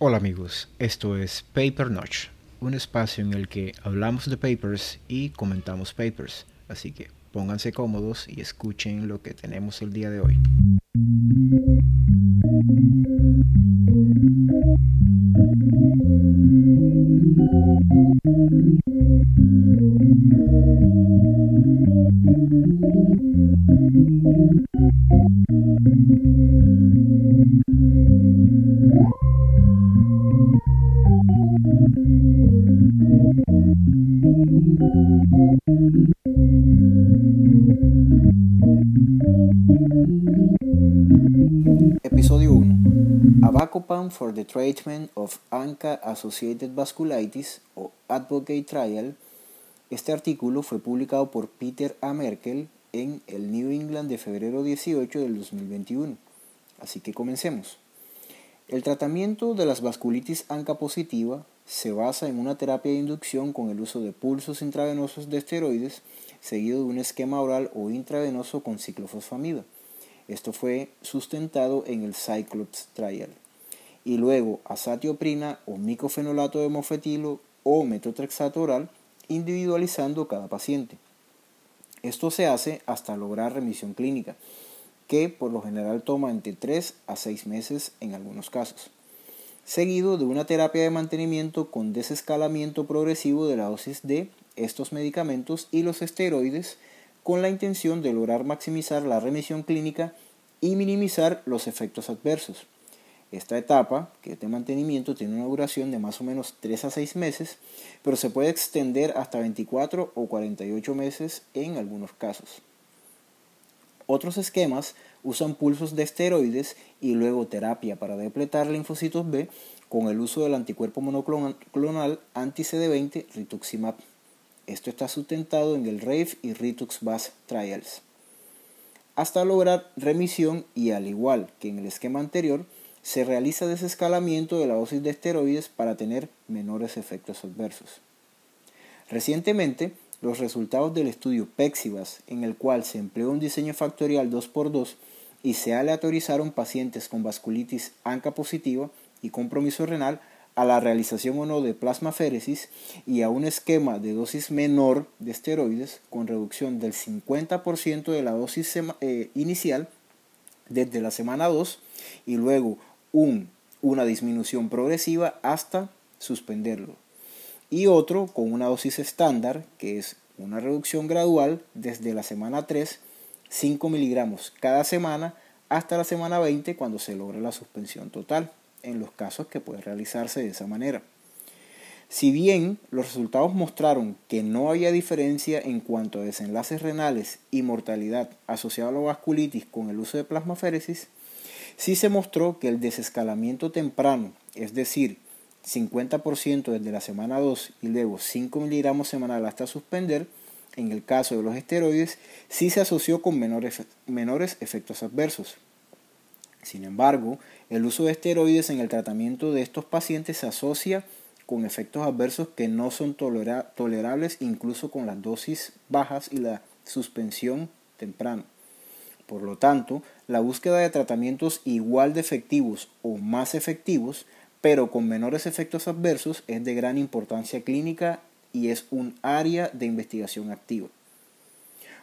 Hola amigos, esto es Paper Notch, un espacio en el que hablamos de papers y comentamos papers, así que pónganse cómodos y escuchen lo que tenemos el día de hoy. Avacopan for the Treatment of ANCA-Associated Vasculitis o Advocate Trial. Este artículo fue publicado por Peter A. Merkel en el New England de febrero 18 del 2021. Así que comencemos. El tratamiento de las vasculitis ANCA positiva se basa en una terapia de inducción con el uso de pulsos intravenosos de esteroides seguido de un esquema oral o intravenoso con ciclofosfamida. Esto fue sustentado en el Cyclops Trial. Y luego azatioprina o micofenolato de mofetilo o metotrexato oral, individualizando cada paciente. Esto se hace hasta lograr remisión clínica, que por lo general toma entre 3 a 6 meses en algunos casos, seguido de una terapia de mantenimiento con desescalamiento progresivo de la dosis de estos medicamentos y los esteroides con la intención de lograr maximizar la remisión clínica y minimizar los efectos adversos. Esta etapa, que es de mantenimiento, tiene una duración de más o menos 3 a 6 meses, pero se puede extender hasta 24 o 48 meses en algunos casos. Otros esquemas usan pulsos de esteroides y luego terapia para depletar linfocitos B con el uso del anticuerpo monoclonal anti-CD20 rituximab. Esto está sustentado en el RAVE y RITUX-BAS trials. Hasta lograr remisión y al igual que en el esquema anterior, se realiza desescalamiento de la dosis de esteroides para tener menores efectos adversos. Recientemente, los resultados del estudio PEXIVAS, en el cual se empleó un diseño factorial 2x2 y se aleatorizaron pacientes con vasculitis ANCA positiva y compromiso renal, a la realización o no de plasmaféresis y a un esquema de dosis menor de esteroides con reducción del 50% de la dosis eh, inicial desde la semana 2 y luego un, una disminución progresiva hasta suspenderlo. Y otro con una dosis estándar que es una reducción gradual desde la semana 3, 5 miligramos cada semana hasta la semana 20 cuando se logra la suspensión total en los casos que puede realizarse de esa manera. Si bien los resultados mostraron que no había diferencia en cuanto a desenlaces renales y mortalidad asociada a la vasculitis con el uso de plasmaféresis, sí se mostró que el desescalamiento temprano, es decir, 50% desde la semana 2 y luego 5 miligramos semanal hasta suspender, en el caso de los esteroides, sí se asoció con menores, menores efectos adversos. Sin embargo, el uso de esteroides en el tratamiento de estos pacientes se asocia con efectos adversos que no son tolerables incluso con las dosis bajas y la suspensión temprana. Por lo tanto, la búsqueda de tratamientos igual de efectivos o más efectivos, pero con menores efectos adversos, es de gran importancia clínica y es un área de investigación activa.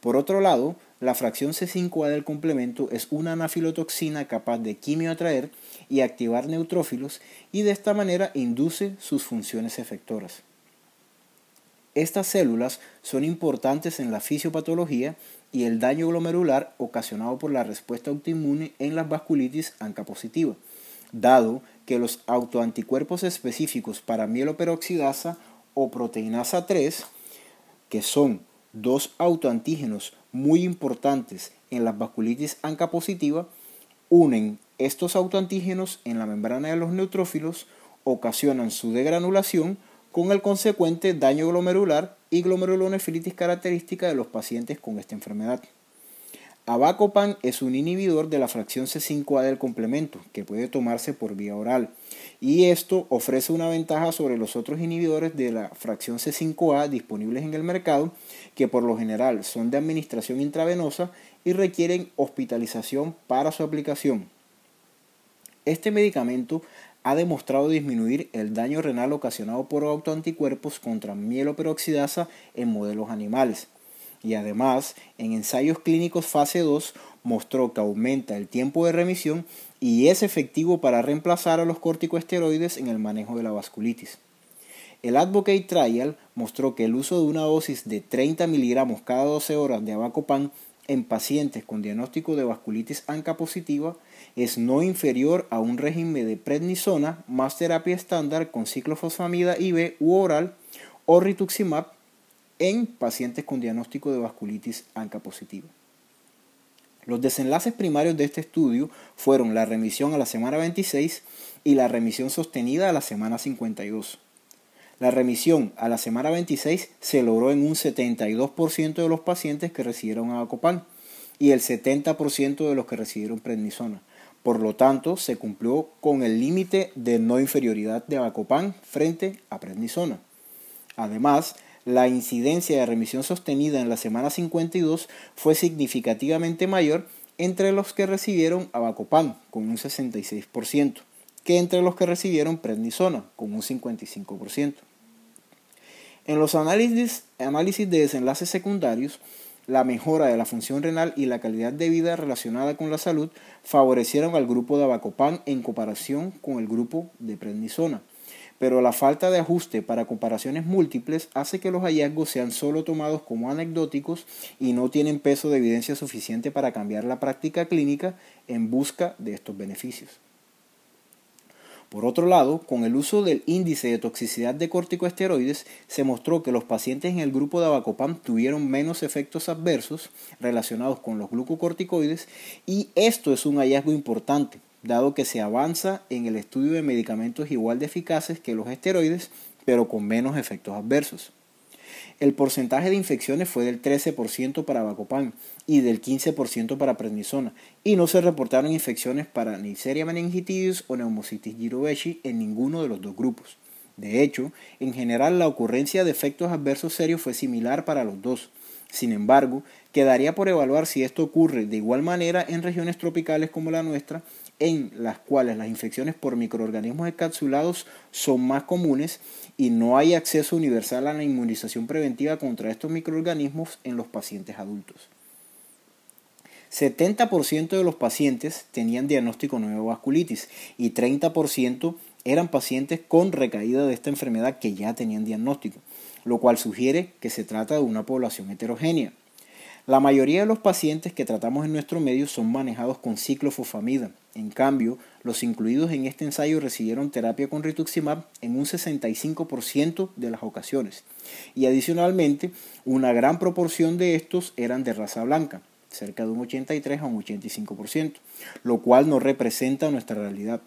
Por otro lado, la fracción C5A del complemento es una anafilotoxina capaz de quimioatraer y activar neutrófilos y de esta manera induce sus funciones efectoras. Estas células son importantes en la fisiopatología y el daño glomerular ocasionado por la respuesta autoinmune en las vasculitis ANCA positiva, dado que los autoanticuerpos específicos para mieloperoxidasa o proteinasa 3, que son dos autoantígenos muy importantes en la vasculitis ANCA positiva, unen estos autoantígenos en la membrana de los neutrófilos, ocasionan su degranulación con el consecuente daño glomerular y glomerulonefritis característica de los pacientes con esta enfermedad. Avacopan es un inhibidor de la fracción C5A del complemento que puede tomarse por vía oral y esto ofrece una ventaja sobre los otros inhibidores de la fracción C5A disponibles en el mercado que por lo general son de administración intravenosa y requieren hospitalización para su aplicación. Este medicamento ha demostrado disminuir el daño renal ocasionado por autoanticuerpos contra mieloperoxidasa en modelos animales. Y además, en ensayos clínicos fase 2 mostró que aumenta el tiempo de remisión y es efectivo para reemplazar a los corticosteroides en el manejo de la vasculitis. El Advocate Trial mostró que el uso de una dosis de 30 miligramos cada 12 horas de Abacopan en pacientes con diagnóstico de vasculitis ANCA positiva es no inferior a un régimen de prednisona más terapia estándar con ciclofosfamida IV u oral o rituximab en pacientes con diagnóstico de vasculitis ANCA positiva. Los desenlaces primarios de este estudio fueron la remisión a la semana 26 y la remisión sostenida a la semana 52. La remisión a la semana 26 se logró en un 72% de los pacientes que recibieron Avacopan y el 70% de los que recibieron prednisona. Por lo tanto, se cumplió con el límite de no inferioridad de Avacopan frente a prednisona. Además, la incidencia de remisión sostenida en la semana 52 fue significativamente mayor entre los que recibieron Avacopan, con un 66%, que entre los que recibieron prednisona, con un 55%. En los análisis, de desenlaces secundarios, la mejora de la función renal y la calidad de vida relacionada con la salud favorecieron al grupo de Abacopan en comparación con el grupo de prednisona. Pero la falta de ajuste para comparaciones múltiples hace que los hallazgos sean solo tomados como anecdóticos y no tienen peso de evidencia suficiente para cambiar la práctica clínica en busca de estos beneficios. Por otro lado, con el uso del índice de toxicidad de corticosteroides, se mostró que los pacientes en el grupo de Abacopam tuvieron menos efectos adversos relacionados con los glucocorticoides y esto es un hallazgo importante, dado que se avanza en el estudio de medicamentos igual de eficaces que los esteroides, pero con menos efectos adversos. El porcentaje de infecciones fue del 13% para Bacopan y del 15% para prednisona, y no se reportaron infecciones para Neisseria meningitidis o Neumocitis girovecii en ninguno de los dos grupos. De hecho, en general la ocurrencia de efectos adversos serios fue similar para los dos. Sin embargo, quedaría por evaluar si esto ocurre de igual manera en regiones tropicales como la nuestra, en las cuales las infecciones por microorganismos encapsulados son más comunes y no hay acceso universal a la inmunización preventiva contra estos microorganismos en los pacientes adultos. 70% de los pacientes tenían diagnóstico nuevo vasculitis y 30% eran pacientes con recaída de esta enfermedad que ya tenían diagnóstico, lo cual sugiere que se trata de una población heterogénea. La mayoría de los pacientes que tratamos en nuestro medio son manejados con ciclofosfamida. En cambio, los incluidos en este ensayo recibieron terapia con rituximab en un 65% de las ocasiones. Y adicionalmente, una gran proporción de estos eran de raza blanca, cerca de un 83 a un 85%, lo cual no representa nuestra realidad.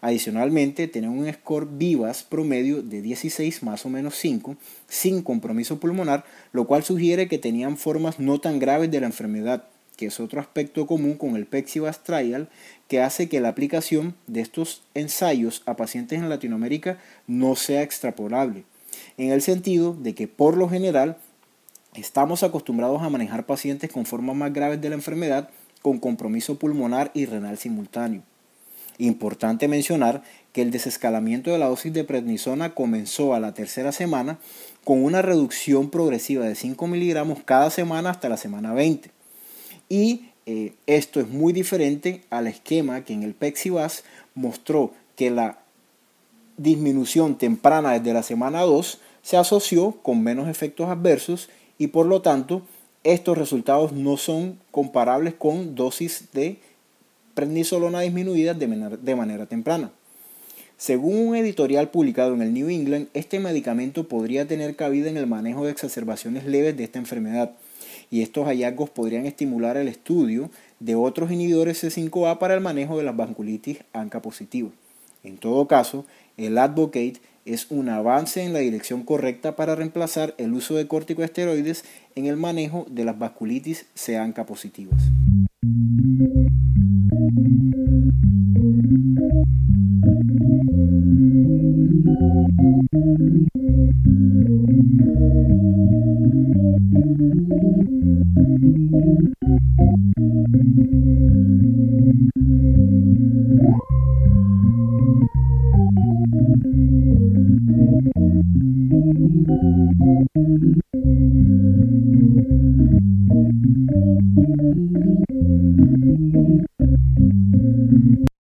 Adicionalmente, tienen un score vivas promedio de 16 más o menos 5, sin compromiso pulmonar, lo cual sugiere que tenían formas no tan graves de la enfermedad, que es otro aspecto común con el Pexivas Trial, que hace que la aplicación de estos ensayos a pacientes en Latinoamérica no sea extrapolable, en el sentido de que por lo general estamos acostumbrados a manejar pacientes con formas más graves de la enfermedad con compromiso pulmonar y renal simultáneo. Importante mencionar que el desescalamiento de la dosis de prednisona comenzó a la tercera semana con una reducción progresiva de 5 miligramos cada semana hasta la semana 20. Y eh, esto es muy diferente al esquema que en el Pexivas mostró que la disminución temprana desde la semana 2 se asoció con menos efectos adversos y por lo tanto estos resultados no son comparables con dosis de prednisolona disminuidas de manera, de manera temprana. Según un editorial publicado en el New England, este medicamento podría tener cabida en el manejo de exacerbaciones leves de esta enfermedad, y estos hallazgos podrían estimular el estudio de otros inhibidores C5A para el manejo de las vasculitis ANCA positiva. En todo caso, el Advocate es un avance en la dirección correcta para reemplazar el uso de corticosteroides en el manejo de las vasculitis C-ANCA positivas.